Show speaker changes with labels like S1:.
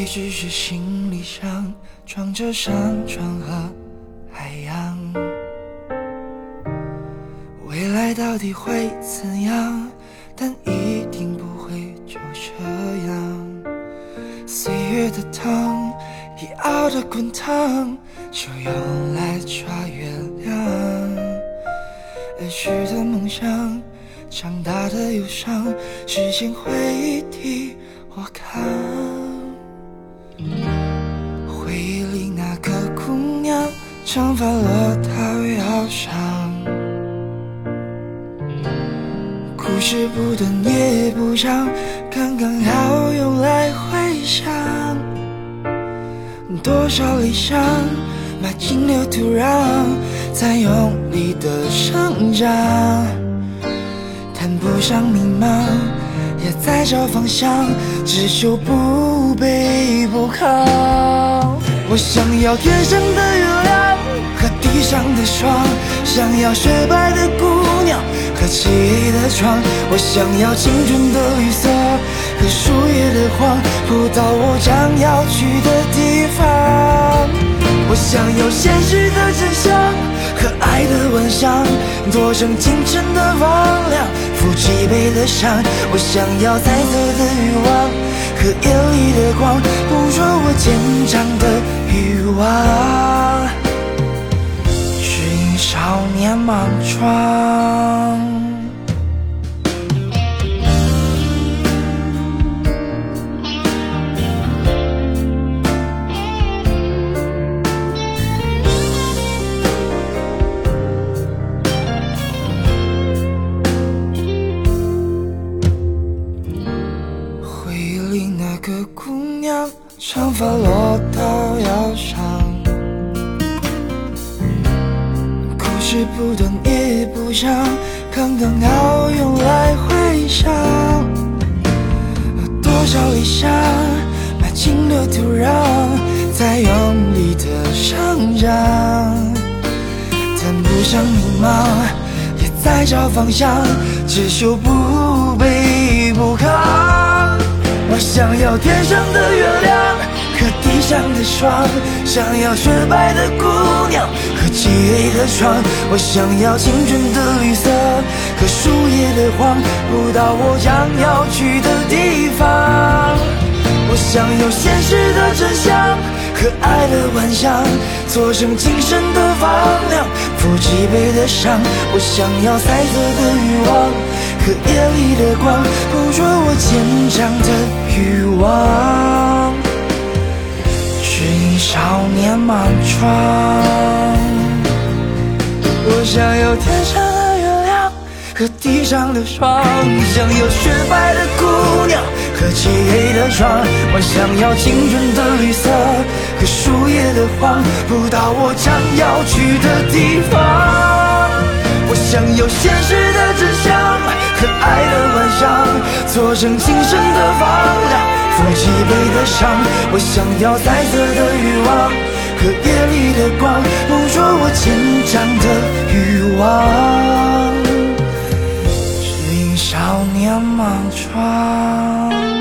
S1: 里只是行李箱，装着山川和海洋。未来到底会怎样？但一定不会就这样。岁月的汤已熬得滚烫，就用来抓月亮。儿时的梦想，长大的忧伤，时间会替我扛。娘，长发落到腰上，故事不短也不长，刚刚好用来回想。多少理想埋进了土壤，在用力的生长，谈不上迷茫。也在找方向，只求不卑不亢。我想要天上的月地上的霜，想要雪白的姑娘和漆黑的窗。我想要青春的绿色和树叶的黄，铺到我将要去的地方。我想要现实的真相和爱的幻想，做成清晨的光亮。负脊背的伤，我想要彩色的欲望和夜里的光，捕捉我坚强的欲望，少年莽撞。回忆里那个姑娘，长发落到是不短也不长，刚刚好用来回想。多少理想埋进了土壤，在用力的生长，谈不上迷茫，也在找方向，只求不卑不亢。我想要天上的月亮和地上的霜，想要雪白的姑娘漆黑的窗。我想要青春的绿色和树叶的黄，不到我将要去的地方。我想要现实的真相和爱的幻想，做成精神的房梁，抚脊背的伤。我想要彩色的欲望。和夜里的光，捕捉我坚强的欲望，指引少年莽撞。和地上的霜，想要雪白的姑娘和漆黑的窗。我想要青春的绿色和树叶的黄，不到我将要去的地方。我想要现实的真相。和爱的幻想，做成今生的房梁，抚脊背的伤。我想要彩色的欲望和夜里的光，捕捉我坚强的欲望，指引少年莽撞。